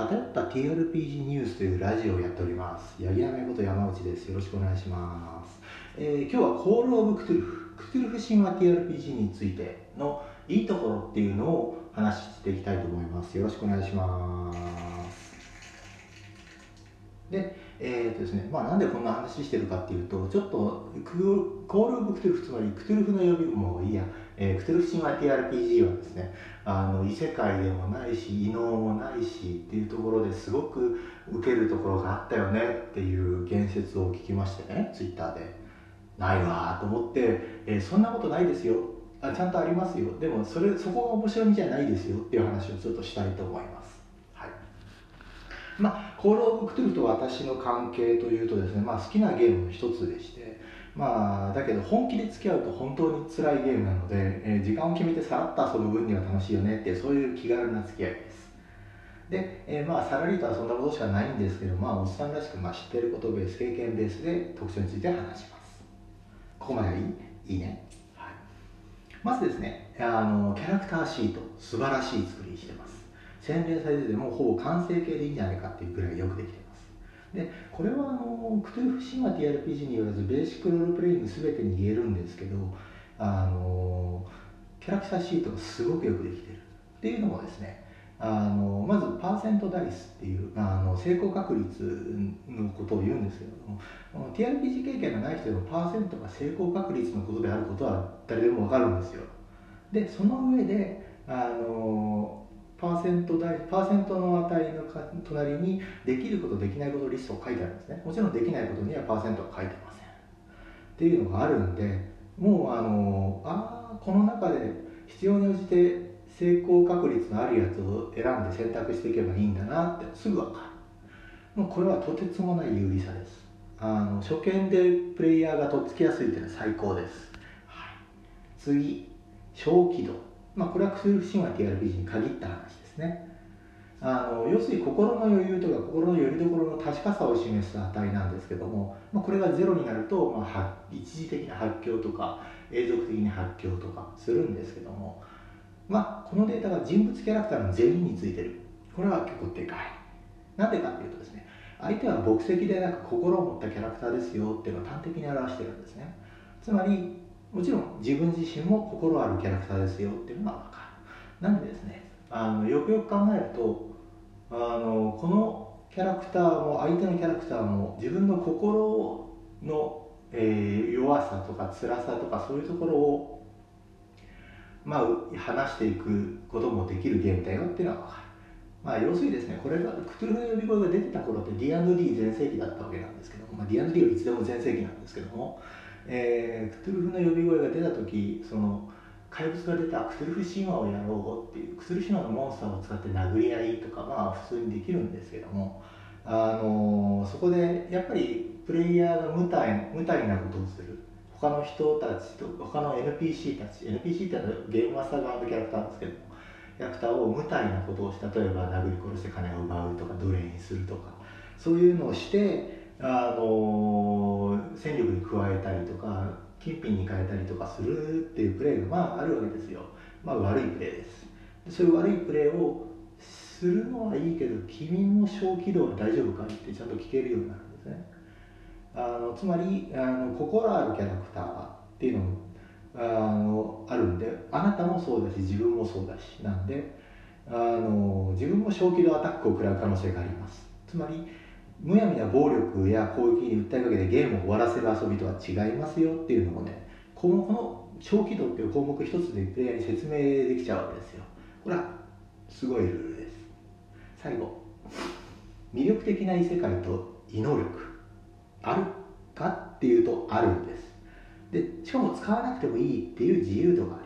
偏った TRPG ニュースというラジオをやっております。八木山こと山内です。よろしくお願いします、えー今日はコールオブクトゥルフ。クトゥルフ神話 TRPG についてのいいところっていうのを話していきたいと思います。よろしくお願いします。でえーとですねまあ、なんでこんな話してるかっていうとちょっとクコール・オブ・クトゥルフつまりクトゥルフの呼び声、いいや、えークトゥルフ神話 TRPG はですねあの異世界でもないし異能もないしっていうところですごく受けるところがあったよねっていう言説を聞きましてねツイッターで。ないわと思って、えーそんなことないですよ。あちゃんとありますよ。でもそれそこが面白みじゃないですよっていう話をちょっとしたいと思います。まあ、コール・オブ・クトゥルフと私の関係というとですね、まあ、好きなゲームの一つでして、まあ、だけど本気で付き合うと本当に辛いゲームなので、えー時間を決めてさらっと遊ぶ分には楽しいよねってそういう気軽な付き合いです。で、えーまあ、さらりとはそんなことしかないんですけど、まあ、おっさんらしく、まあ、知ってることベース経験ベースで特徴について話します。ここまでいい？いいね、はい、まずですねあのキャラクターシート素晴らしい作りにしてます。洗練されててもほぼ完成形でいいんじゃないかっていうくらいよくできてます。でこれはあのクトゥルフ神話 TRPG によらずベーシックロールプレイング全てに言えるんですけどあのキャラクターシートがすごくよくできてるっていうのもですねあのまずパーセントダイスっていう、あ、あの成功確率のことを言うんですけれども TRPG 経験がない人でもパーセントが成功確率のことであることは誰でも分かるんですよ。でその上であのパーセント大パーセントの値の隣にできることできないことリストを書いてあるんですね。もちろんできないことにはパーセントは書いてません。っていうのがあるんでもうあのあーこの中で必要に応じて成功確率のあるやつを選んで選択していけばいいんだなってすぐ分かる。もうこれはとてつもない有利さです。あの初見でプレイヤーがとっつきやすいっていうのは最高です、はい、次小気度。まあこれはクスルフ神話 TRPG に限った話ですね。あの要するに心の余裕とか心の拠り所の確かさを示す値なんですけども、まあ、これがゼロになると、まあ、一時的な発狂とか永続的に発狂とかするんですけども、まあ、このデータが人物キャラクターの全員についてる。これは結構でかい。なんでかっていうとですね相手は牧石でなく心を持ったキャラクターですよっていうのを端的に表してるんですね。つまりもちろん自分自身も心あるキャラクターですよっていうのが分かる。なのでですねあのよくよく考えるとあのこのキャラクターも相手のキャラクターも自分の心の、えー弱さとか辛さとかそういうところをまあ話していくこともできるゲームだよっていうのは分かる。まあ要するにですねこれがクトゥルフの呼び声が出てた頃って D&D 全盛期だったわけなんですけども、まあ、D&D はいつでも全盛期なんですけども、えークトゥルフの呼び声が出た時その怪物が出たクトゥルフ神話をやろうっていうクトゥルフ神話のモンスターを使って殴り合いとかまあ普通にできるんですけどもあのそこでやっぱりプレイヤーが無体無体なことをする。他の人たちと他の NPC たち NPC ってのゲームマスター側のキャラクターですけどもキャラクターを無体なことをし例えば殴り殺して金を奪うとか奴隷にするとかそういうのをしてあの戦力に加えたりとか金品に変えたりとかするっていうプレーがまああるわけですよ。まあ悪いプレーです。そういう悪いプレーをするのはいいけど君も小気道大丈夫かってちゃんと聞けるようになるんですね。あのつまりあの心あるキャラクターっていうのもあのあるんであなたもそうだし自分もそうだしなんであの自分も小気道アタックを食らう可能性があります。つまりむやみな暴力や攻撃に訴えかけてゲームを終わらせる遊びとは違いますよっていうのもねこのこの小気道っていう項目一つでプレイヤーに説明できちゃうわけですよ。これはすごいルールです。最後。魅力的な異世界と異能力あるかっていうとあるんです。でしかも使わなくてもいいっていう自由度が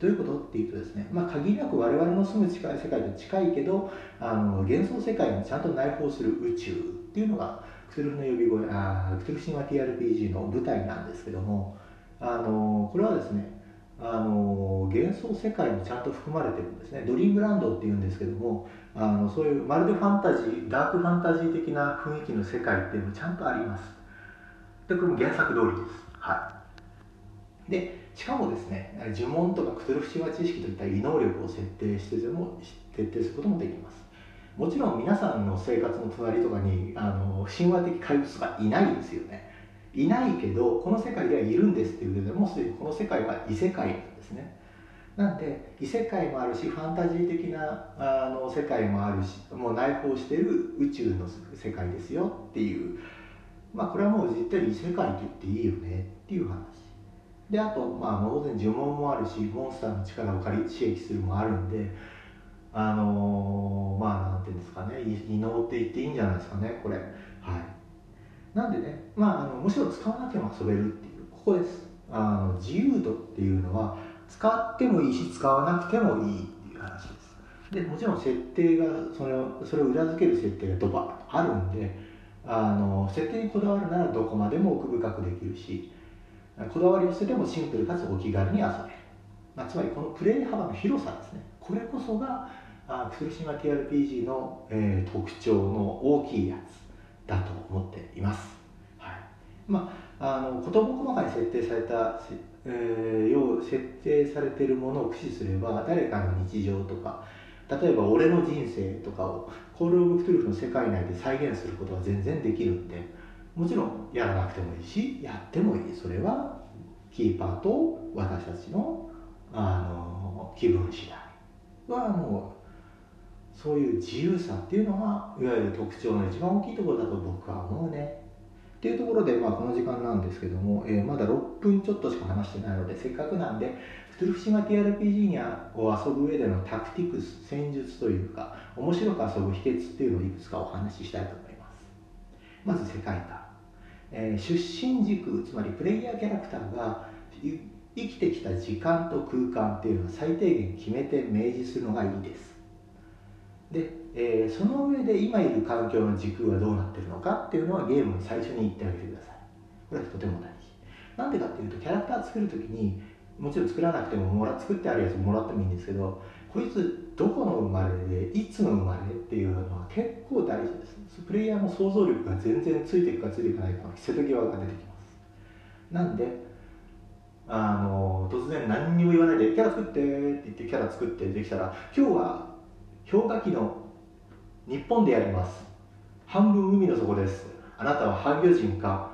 どういうこと？っていうとですね、まあ、限りなく我々の住む近い世界と近いけどあの幻想世界にちゃんと内包する宇宙っていうのがクトゥルフの呼び声あクトゥルフ神話 TRPG の舞台なんですけどもあのこれはですねあの幻想世界もちゃんと含まれてるんですね。ドリームランドっていうんですけどもあのそういうまるでファンタジーダークファンタジー的な雰囲気の世界っていうのもちゃんとあります。でこれも原作通りです。はい。でしかもですね呪文とかクトゥルフ神話知識といった異能力を設定してでも設定することもできます。もちろん皆さんの生活の隣とかにあの神話的怪物がいないですよね。いないけどこの世界ではいるんですっていうことでもうすでにこの世界は異世界なんですね。なんで異世界もあるしファンタジー的なあの世界もあるしもう内包している宇宙の世界ですよっていう。まあこれはもう絶対異世界と言っていいよねっていう話。であとまあ当然呪文もあるしモンスターの力を借り刺激するもあるんであのー、まあなんていうんですかね異能って言っていいんじゃないですかねこれ。はい。なんでねまああのむしろ使わなくても遊べるっていうここです。あの自由度っていうのは使ってもいいし使わなくてもいいっていう話です。でもちろん設定がそれをそれを裏付ける設定がドバッとあるんであの設定にこだわるならどこまでも奥深くできるしこだわりを捨ててもシンプルかつお気軽に遊べる、まあ、つまりこのプレイ幅の広さですね。これこそがあクルシマ TRPG の、えー、特徴の大きいやつだと思っています。はい。まあ、あの事細かに設定された、えー、要設定されているものを駆使すれば誰かの日常とか例えば俺の人生とかをコール・オブ・クトゥルフの世界内で再現することは全然できるんでもちろんやらなくてもいいしやってもいい。それはキーパーと私たちのあの気分次第はもうそういう自由さっていうのがいわゆる特徴の一番大きいところだと僕は思うね。っていうところで、まあ、この時間なんですけども、えー、まだ6分ちょっとしか話してないのでせっかくなんでクトゥルフシマ TRPG にを遊ぶ上でのタクティクス戦術というか面白く遊ぶ秘訣っていうのをいくつかお話ししたいと思います。まず世界観、えー、出身軸つまりプレイヤーキャラクターが生きてきた時間と空間っていうのは最低限決めて明示するのがいいです。で、えー、その上で今いる環境の時空はどうなってるのかっていうのはゲームに最初に言ってあげてください。これはとても大事。なんでかっていうとキャラクター作る時にもちろん作らなくてももら作ってあるやつもらってもいいんですけどこいつどこの生まれでいつの生まれっていうのは結構大事です。プレイヤーの想像力が全然ついていくかついていかないかの瀬戸際が出てきます。なんであの突然何にも言わないでキャラ作ってって言ってキャラ作ってできたら今日は氷河期の日本でやります。半分海の底です。あなたは半魚人か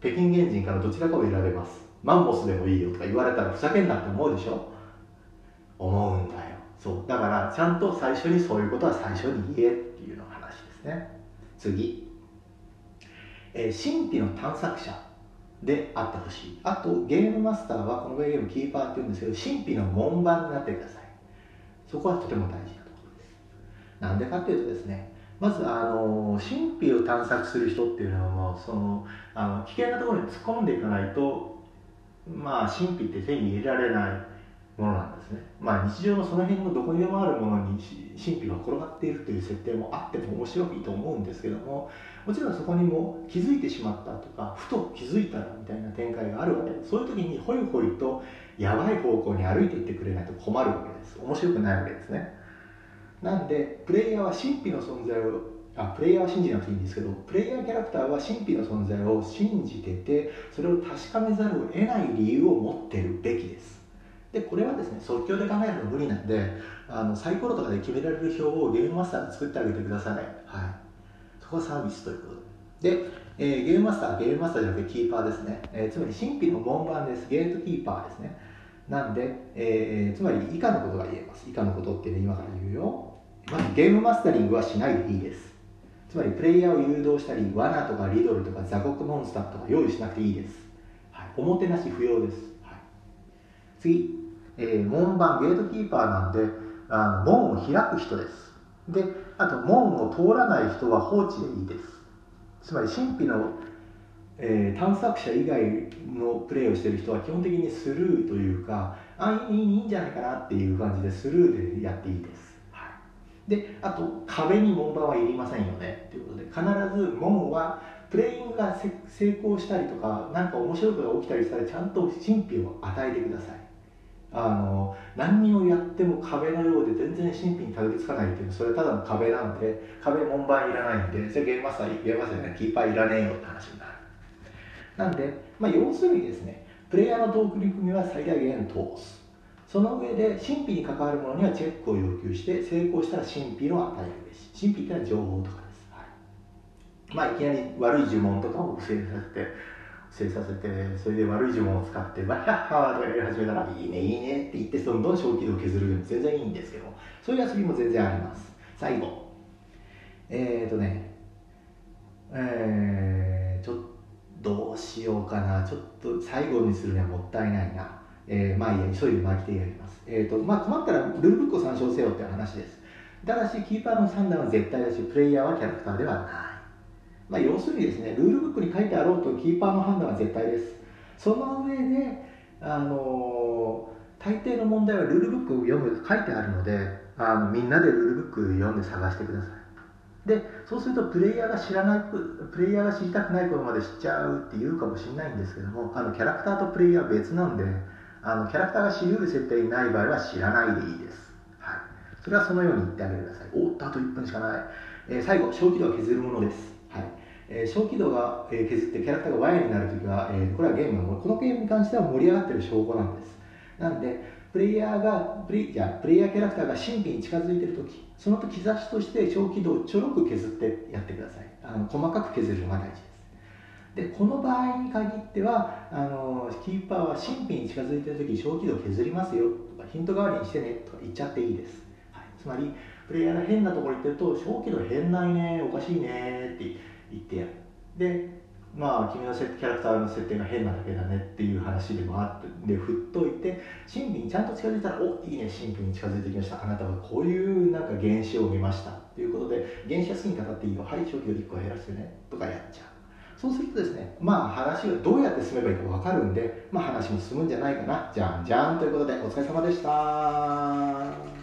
北京原人からどちらかを選べます。マンモスでもいいよとか言われたらふざけんなって思うでしょ？思うんだよ。そう。だからちゃんと最初にそういうことは最初に言えっていうの話ですね。次、えー、神秘の探索者であってほしい。あとゲームマスターはこのゲームキーパーって言うんですけど神秘の門番になってください。そこはとても大事なんでかっていうとですねまずあの神秘を探索する人っていうのはもうそのあの危険なところに突っ込んでいかないとまあ神秘って手に入れられない。ものなんですね。まあ日常のその辺のどこにでもあるものに神秘が転がっているという設定もあっても面白いと思うんですけどももちろんそこにも気づいてしまったとかふと気づいたらみたいな展開があるわけでそういう時にホイホイとやばい方向に歩いていってくれないと困るわけです。面白くないわけですね。なんでプレイヤーは神秘の存在をあプレイヤーは信じなくていいんですけどプレイヤーキャラクターは神秘の存在を信じててそれを確かめざるを得ない理由を持ってるべきです。でこれはですね即興で考えるの無理なんであのサイコロとかで決められる表をゲームマスターが作ってあげてください、はい、そこはサービスということで。で、えー、ゲームマスターゲームマスターじゃなくてキーパーですね、えー、つまり神秘の門番です。ゲートキーパーですね。なんで、えー、つまり以下のことが言えます。以下のことっていうのは今から言うよ。まずゲームマスタリングはしないでいいです。つまりプレイヤーを誘導したり罠とかリドルとか雑穀モンスターとか用意しなくていいです、はい、おもてなし不要です、はい、次、えー、門番ゲートキーパーなんであの門を開く人です。であと門を通らない人は放置でいいです。つまり神秘の、えー、探索者以外のプレイをしている人は基本的にスルーというかあいいいいんじゃないかなっていう感じでスルーでやっていいです。であと壁に門番はいりませんよね。ということで必ず門はプレイングが成功したりとか何か面白いことが起きたりしたらちゃんと神秘を与えてください。あの何をやっても壁のようで全然神秘にたどり着かないっていうそれはただの壁なんで壁門番いらないんでそれゲームマスターゲームマスターねキーパーいらねえよって話になる。なんで、まあ、要するにですねプレイヤーの取り組みは最大限通す。その上で神秘に関わるものにはチェックを要求して成功したら神秘の与えるべし神秘っていうのは情報とかです、はい、まあいきなり悪い呪文とかを不正させて不正させてそれで悪い呪文を使ってバッハッハーとかやり始めたらいいねいいねって言ってどんどん小気度を削るように全然いいんですけどそういう遊びも全然あります。最後。えっ、ー、とねえー、ちょっとどうしようかな。ちょっと最後にするにはもったいないな。えー、まあいいや急いで巻き手やります、えーとまあ、困ったらルールブックを参照せよって話です。ただしキーパーの判断は絶対だしプレイヤーはキャラクターではない。まあ、要するにですねルールブックに書いてあろうとキーパーの判断は絶対です。その上であの大抵の問題はルールブックを読む書いてあるのであのみんなでルールブック読んで探してください。でそうするとプレイヤーが知らないプレイヤーが知りたくないことまで知っちゃうって言うかもしれないんですけどもあのキャラクターとプレイヤーは別なんであのキャラクターが知りうる設定にない場合は知らないでいいです、はい、それはそのように言ってあげてください。おっとあと1分しかない、えー、最後小気度は削るものです、えー、小気度が、え削ってキャラクターがワイヤになるときは、えー、これはゲームのこのゲームに関しては盛り上がってる証拠なんです。なんでプレイヤーがプレイじゃプレイヤーキャラクターが神秘に近づいてるときその時兆しとして小気度をちょろく削ってやってください。あの細かく削るのが大事です。でこの場合に限ってはあのキーパーは神秘に近づいてる時小気度削りますよとかヒント代わりにしてねとか言っちゃっていいです、はい、つまりプレイヤーが変なところ行ってると小気度変ないねおかしいねって言って。でまあ君のキャラクターの設定が変なだけだねっていう話でもあって。で振っといて神秘にちゃんと近づいたらおいいね神秘に近づいてきました。あなたはこういうなんか原子を見ましたということで原子は好きに語っていいよ。はい小気度1個減らしてね。とかやっちゃう。そうするとですね、まあ話をどうやって進めばいいか分かるんで、まあ話も進むんじゃないかな。じゃんじゃんということでお疲れ様でした。